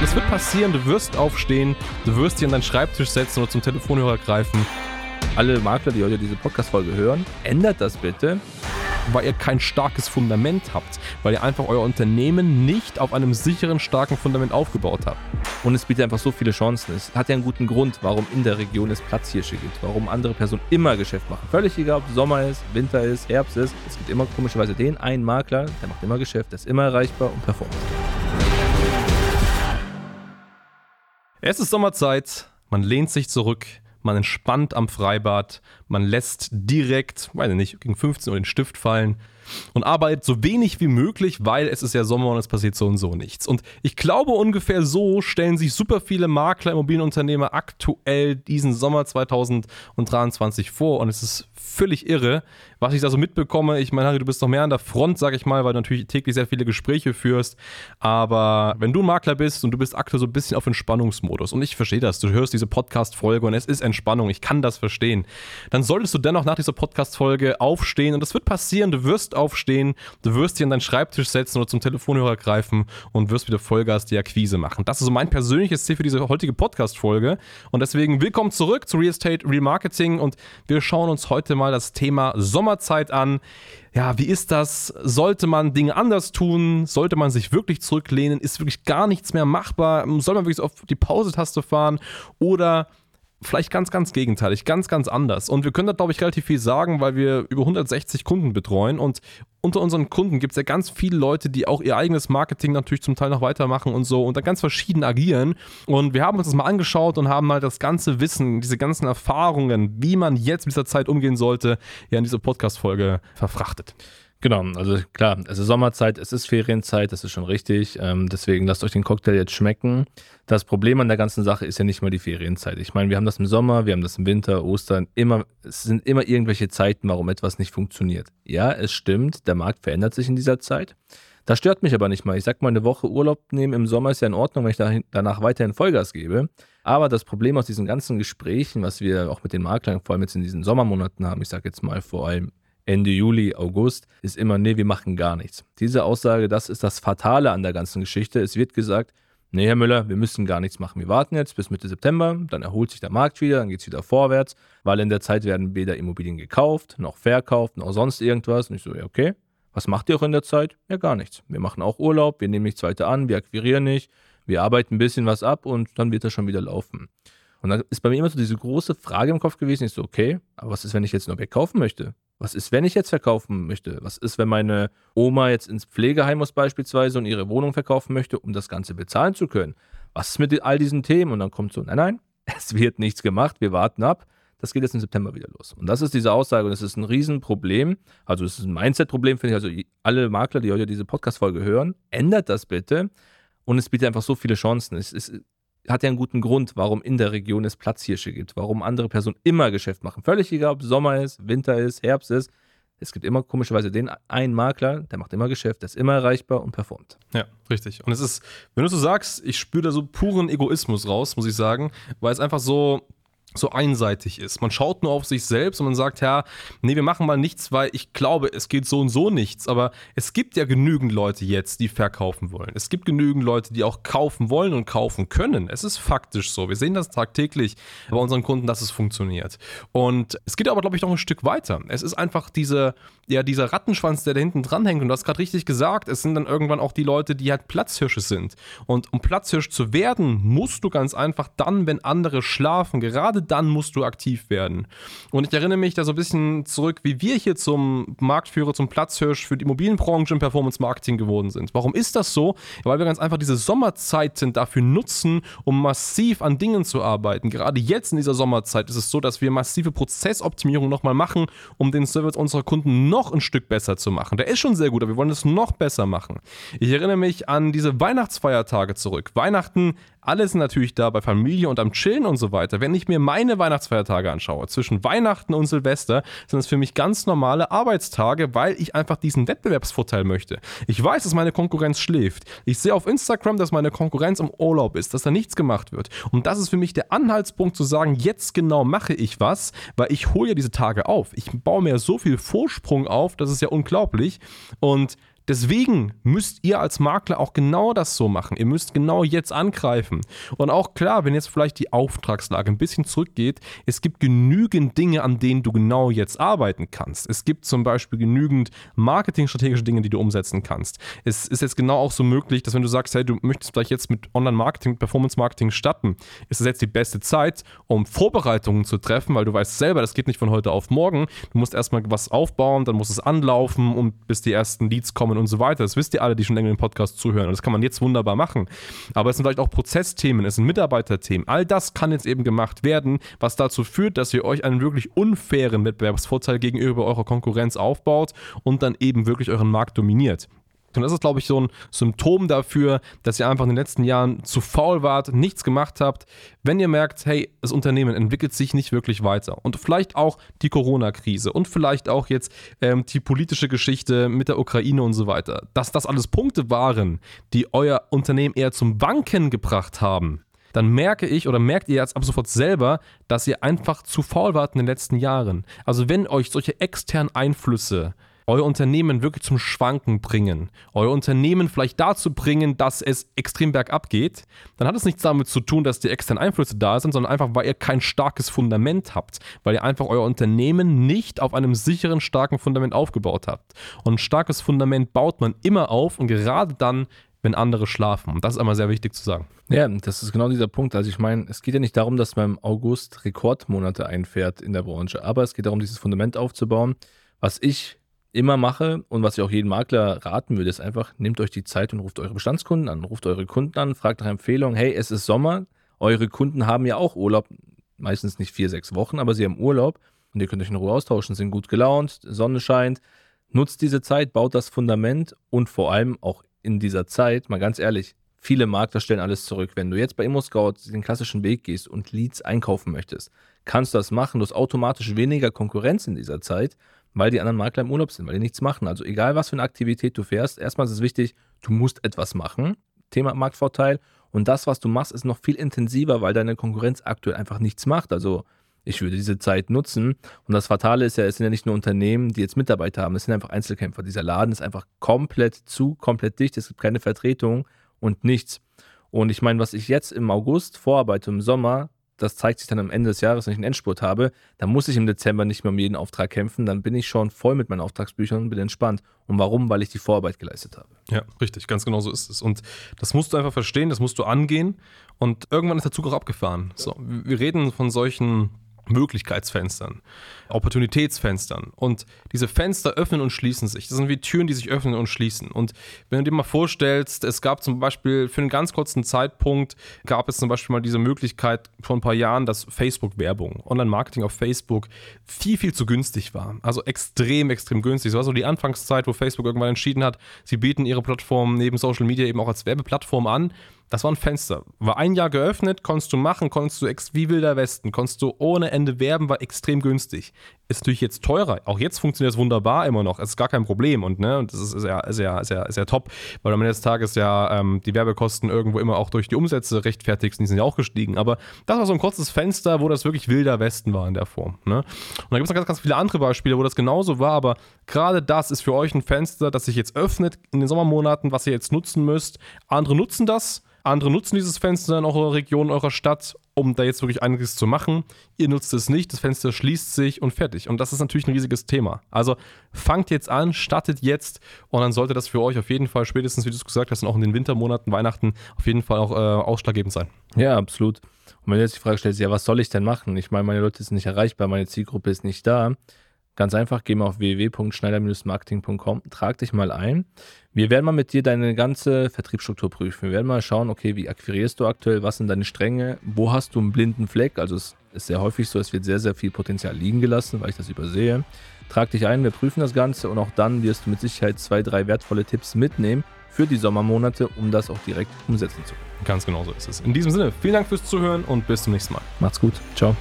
Das wird passieren, du wirst aufstehen, du wirst dich an deinen Schreibtisch setzen oder zum Telefonhörer greifen. Alle Makler, die heute diese Podcast-Folge hören, ändert das bitte weil ihr kein starkes Fundament habt, weil ihr einfach euer Unternehmen nicht auf einem sicheren, starken Fundament aufgebaut habt. Und es bietet einfach so viele Chancen. Es hat ja einen guten Grund, warum in der Region es Platzhirsche gibt, warum andere Personen immer Geschäft machen. Völlig egal, ob Sommer ist, Winter ist, Herbst ist. Es gibt immer komischerweise den einen Makler, der macht immer Geschäft, der ist immer erreichbar und performt. Es ist Sommerzeit, man lehnt sich zurück, man entspannt am Freibad, man lässt direkt, weiß ich nicht, gegen 15 Uhr den Stift fallen und arbeitet so wenig wie möglich, weil es ist ja Sommer und es passiert so und so nichts. Und ich glaube, ungefähr so stellen sich super viele Makler, Immobilienunternehmer aktuell diesen Sommer 2023 vor und es ist völlig irre, was ich da so mitbekomme. Ich meine, Harry, du bist noch mehr an der Front, sag ich mal, weil du natürlich täglich sehr viele Gespräche führst. Aber wenn du ein Makler bist und du bist aktuell so ein bisschen auf Entspannungsmodus und ich verstehe das, du hörst diese Podcast-Folge und es ist Entspannung, ich kann das verstehen, dann solltest du dennoch nach dieser Podcast-Folge aufstehen und das wird passieren, du wirst aufstehen, du wirst dich an deinen Schreibtisch setzen oder zum Telefonhörer greifen und wirst wieder Vollgas die Akquise machen. Das ist so mein persönliches Ziel für diese heutige Podcast-Folge und deswegen willkommen zurück zu Real Estate Remarketing und wir schauen uns heute mal das Thema Sommerzeit an. Ja, wie ist das? Sollte man Dinge anders tun? Sollte man sich wirklich zurücklehnen? Ist wirklich gar nichts mehr machbar? Soll man wirklich auf die Pause-Taste fahren? Oder vielleicht ganz, ganz gegenteilig, ganz, ganz anders. Und wir können da, glaube ich, relativ viel sagen, weil wir über 160 Kunden betreuen. Und unter unseren Kunden gibt es ja ganz viele Leute, die auch ihr eigenes Marketing natürlich zum Teil noch weitermachen und so und dann ganz verschieden agieren. Und wir haben uns das mal angeschaut und haben halt das ganze Wissen, diese ganzen Erfahrungen, wie man jetzt mit dieser Zeit umgehen sollte, ja in diese Podcast-Folge verfrachtet. Genau, also klar, es ist Sommerzeit, es ist Ferienzeit, das ist schon richtig. Ähm, deswegen lasst euch den Cocktail jetzt schmecken. Das Problem an der ganzen Sache ist ja nicht mal die Ferienzeit. Ich meine, wir haben das im Sommer, wir haben das im Winter, Ostern, immer, es sind immer irgendwelche Zeiten, warum etwas nicht funktioniert. Ja, es stimmt, der Markt verändert sich in dieser Zeit. Das stört mich aber nicht mal. Ich sag mal, eine Woche Urlaub nehmen im Sommer ist ja in Ordnung, wenn ich danach weiterhin Vollgas gebe. Aber das Problem aus diesen ganzen Gesprächen, was wir auch mit den Maklern vor allem jetzt in diesen Sommermonaten haben, ich sage jetzt mal vor allem Ende Juli, August, ist immer, nee, wir machen gar nichts. Diese Aussage, das ist das Fatale an der ganzen Geschichte. Es wird gesagt, nee, Herr Müller, wir müssen gar nichts machen. Wir warten jetzt bis Mitte September, dann erholt sich der Markt wieder, dann geht es wieder vorwärts, weil in der Zeit werden weder Immobilien gekauft, noch verkauft, noch sonst irgendwas. Und ich so, ja, okay. Was macht ihr auch in der Zeit? Ja, gar nichts. Wir machen auch Urlaub, wir nehmen nichts weiter an, wir akquirieren nicht, wir arbeiten ein bisschen was ab und dann wird das schon wieder laufen. Und dann ist bei mir immer so diese große Frage im Kopf gewesen, ich so, okay, aber was ist, wenn ich jetzt nur wegkaufen möchte? Was ist, wenn ich jetzt verkaufen möchte? Was ist, wenn meine Oma jetzt ins Pflegeheim muss beispielsweise und ihre Wohnung verkaufen möchte, um das Ganze bezahlen zu können? Was ist mit all diesen Themen? Und dann kommt so, nein, nein, es wird nichts gemacht, wir warten ab. Das geht jetzt im September wieder los. Und das ist diese Aussage und es ist ein Riesenproblem. Also es ist ein Mindset-Problem, finde ich. Also alle Makler, die heute diese Podcast-Folge hören, ändert das bitte. Und es bietet einfach so viele Chancen. Es ist hat ja einen guten Grund, warum in der Region es Platzhirsche gibt, warum andere Personen immer Geschäft machen. Völlig egal, ob Sommer ist, Winter ist, Herbst ist. Es gibt immer komischerweise den einen Makler, der macht immer Geschäft, der ist immer erreichbar und performt. Ja, richtig. Und es ist, wenn du so sagst, ich spüre da so puren Egoismus raus, muss ich sagen, weil es einfach so, so einseitig ist. Man schaut nur auf sich selbst und man sagt, ja, nee, wir machen mal nichts, weil ich glaube, es geht so und so nichts. Aber es gibt ja genügend Leute jetzt, die verkaufen wollen. Es gibt genügend Leute, die auch kaufen wollen und kaufen können. Es ist faktisch so. Wir sehen das tagtäglich bei unseren Kunden, dass es funktioniert. Und es geht aber, glaube ich, noch ein Stück weiter. Es ist einfach diese, ja, dieser Rattenschwanz, der da hinten dranhängt. Und du hast gerade richtig gesagt, es sind dann irgendwann auch die Leute, die halt Platzhirsche sind. Und um Platzhirsch zu werden, musst du ganz einfach dann, wenn andere schlafen, gerade dann musst du aktiv werden. Und ich erinnere mich da so ein bisschen zurück, wie wir hier zum Marktführer, zum Platzhirsch für die Immobilienbranche im Performance Marketing geworden sind. Warum ist das so? Weil wir ganz einfach diese Sommerzeiten dafür nutzen, um massiv an Dingen zu arbeiten. Gerade jetzt in dieser Sommerzeit ist es so, dass wir massive Prozessoptimierung nochmal machen, um den Service unserer Kunden noch ein Stück besser zu machen. Der ist schon sehr gut, aber wir wollen es noch besser machen. Ich erinnere mich an diese Weihnachtsfeiertage zurück. Weihnachten alles natürlich da bei Familie und am Chillen und so weiter. Wenn ich mir meine Weihnachtsfeiertage anschaue, zwischen Weihnachten und Silvester, sind es für mich ganz normale Arbeitstage, weil ich einfach diesen Wettbewerbsvorteil möchte. Ich weiß, dass meine Konkurrenz schläft. Ich sehe auf Instagram, dass meine Konkurrenz im Urlaub ist, dass da nichts gemacht wird. Und das ist für mich der Anhaltspunkt zu sagen, jetzt genau mache ich was, weil ich hole ja diese Tage auf. Ich baue mir so viel Vorsprung auf, das ist ja unglaublich. Und Deswegen müsst ihr als Makler auch genau das so machen. Ihr müsst genau jetzt angreifen. Und auch klar, wenn jetzt vielleicht die Auftragslage ein bisschen zurückgeht, es gibt genügend Dinge, an denen du genau jetzt arbeiten kannst. Es gibt zum Beispiel genügend marketingstrategische Dinge, die du umsetzen kannst. Es ist jetzt genau auch so möglich, dass wenn du sagst, hey, du möchtest vielleicht jetzt mit Online-Marketing, Performance-Marketing starten, ist es jetzt die beste Zeit, um Vorbereitungen zu treffen, weil du weißt selber, das geht nicht von heute auf morgen. Du musst erstmal was aufbauen, dann muss es anlaufen und bis die ersten Leads kommen und so weiter. Das wisst ihr alle, die schon länger den Podcast zuhören. Und das kann man jetzt wunderbar machen. Aber es sind vielleicht auch Prozessthemen, es sind Mitarbeiterthemen. All das kann jetzt eben gemacht werden, was dazu führt, dass ihr euch einen wirklich unfairen Wettbewerbsvorteil gegenüber eurer Konkurrenz aufbaut und dann eben wirklich euren Markt dominiert. Und das ist, glaube ich, so ein Symptom dafür, dass ihr einfach in den letzten Jahren zu faul wart, nichts gemacht habt. Wenn ihr merkt, hey, das Unternehmen entwickelt sich nicht wirklich weiter und vielleicht auch die Corona-Krise und vielleicht auch jetzt ähm, die politische Geschichte mit der Ukraine und so weiter, dass das alles Punkte waren, die euer Unternehmen eher zum Wanken gebracht haben, dann merke ich oder merkt ihr jetzt ab sofort selber, dass ihr einfach zu faul wart in den letzten Jahren. Also wenn euch solche externen Einflüsse euer Unternehmen wirklich zum Schwanken bringen, euer Unternehmen vielleicht dazu bringen, dass es extrem bergab geht, dann hat es nichts damit zu tun, dass die externen Einflüsse da sind, sondern einfach, weil ihr kein starkes Fundament habt, weil ihr einfach euer Unternehmen nicht auf einem sicheren, starken Fundament aufgebaut habt. Und ein starkes Fundament baut man immer auf und gerade dann, wenn andere schlafen. Und das ist einmal sehr wichtig zu sagen. Ja, das ist genau dieser Punkt. Also ich meine, es geht ja nicht darum, dass man im August Rekordmonate einfährt in der Branche, aber es geht darum, dieses Fundament aufzubauen. Was ich immer mache und was ich auch jedem Makler raten würde, ist einfach, nehmt euch die Zeit und ruft eure Bestandskunden an, ruft eure Kunden an, fragt nach Empfehlungen, hey, es ist Sommer, eure Kunden haben ja auch Urlaub, meistens nicht vier, sechs Wochen, aber sie haben Urlaub und ihr könnt euch in Ruhe austauschen, sind gut gelaunt, Sonne scheint, nutzt diese Zeit, baut das Fundament und vor allem auch in dieser Zeit, mal ganz ehrlich, viele Makler stellen alles zurück. Wenn du jetzt bei ImmoScout den klassischen Weg gehst und Leads einkaufen möchtest, kannst du das machen, du hast automatisch weniger Konkurrenz in dieser Zeit weil die anderen Makler im Urlaub sind, weil die nichts machen. Also egal, was für eine Aktivität du fährst, erstmal ist es wichtig, du musst etwas machen. Thema Marktvorteil. Und das, was du machst, ist noch viel intensiver, weil deine Konkurrenz aktuell einfach nichts macht. Also ich würde diese Zeit nutzen. Und das Fatale ist ja, es sind ja nicht nur Unternehmen, die jetzt Mitarbeiter haben, es sind einfach Einzelkämpfer. Dieser Laden ist einfach komplett zu, komplett dicht. Es gibt keine Vertretung und nichts. Und ich meine, was ich jetzt im August vorarbeite, im Sommer, das zeigt sich dann am Ende des Jahres, wenn ich einen Endspurt habe, dann muss ich im Dezember nicht mehr um jeden Auftrag kämpfen, dann bin ich schon voll mit meinen Auftragsbüchern und bin entspannt. Und warum? Weil ich die Vorarbeit geleistet habe. Ja, richtig, ganz genau so ist es. Und das musst du einfach verstehen, das musst du angehen und irgendwann ist der Zug auch abgefahren. So, wir reden von solchen Möglichkeitsfenstern, Opportunitätsfenstern. Und diese Fenster öffnen und schließen sich. Das sind wie Türen, die sich öffnen und schließen. Und wenn du dir mal vorstellst, es gab zum Beispiel für einen ganz kurzen Zeitpunkt, gab es zum Beispiel mal diese Möglichkeit vor ein paar Jahren, dass Facebook-Werbung, Online-Marketing auf Facebook viel, viel zu günstig war. Also extrem, extrem günstig. Das war so die Anfangszeit, wo Facebook irgendwann entschieden hat, sie bieten ihre Plattform neben Social Media eben auch als Werbeplattform an. Das war ein Fenster. War ein Jahr geöffnet, konntest du machen, konntest du ex wie wilder Westen, konntest du ohne Ende werben, war extrem günstig. Ist natürlich jetzt teurer. Auch jetzt funktioniert es wunderbar immer noch. Es ist gar kein Problem und, ne, und das ist sehr, sehr, sehr, sehr top, weil am Ende des Tages ja ähm, die Werbekosten irgendwo immer auch durch die Umsätze rechtfertigst, die sind ja auch gestiegen. Aber das war so ein kurzes Fenster, wo das wirklich wilder Westen war in der Form. Ne? Und da gibt es noch ganz, ganz viele andere Beispiele, wo das genauso war, aber gerade das ist für euch ein Fenster, das sich jetzt öffnet in den Sommermonaten, was ihr jetzt nutzen müsst. Andere nutzen das andere nutzen dieses Fenster in eurer Region, eurer Stadt, um da jetzt wirklich einiges zu machen. Ihr nutzt es nicht, das Fenster schließt sich und fertig. Und das ist natürlich ein riesiges Thema. Also fangt jetzt an, startet jetzt und dann sollte das für euch auf jeden Fall spätestens, wie du es gesagt hast, und auch in den Wintermonaten, Weihnachten auf jeden Fall auch äh, ausschlaggebend sein. Ja, absolut. Und wenn jetzt die Frage stellst, ja, was soll ich denn machen? Ich meine, meine Leute sind nicht erreichbar, meine Zielgruppe ist nicht da Ganz einfach, geh mal auf www.schneider-marketing.com, trag dich mal ein. Wir werden mal mit dir deine ganze Vertriebsstruktur prüfen. Wir werden mal schauen, okay, wie akquirierst du aktuell, was sind deine Stränge, wo hast du einen blinden Fleck? Also es ist sehr häufig so, es wird sehr, sehr viel Potenzial liegen gelassen, weil ich das übersehe. Trag dich ein, wir prüfen das Ganze und auch dann wirst du mit Sicherheit zwei, drei wertvolle Tipps mitnehmen für die Sommermonate, um das auch direkt umsetzen zu können. Ganz genau so ist es. In diesem Sinne, vielen Dank fürs Zuhören und bis zum nächsten Mal. Macht's gut. Ciao.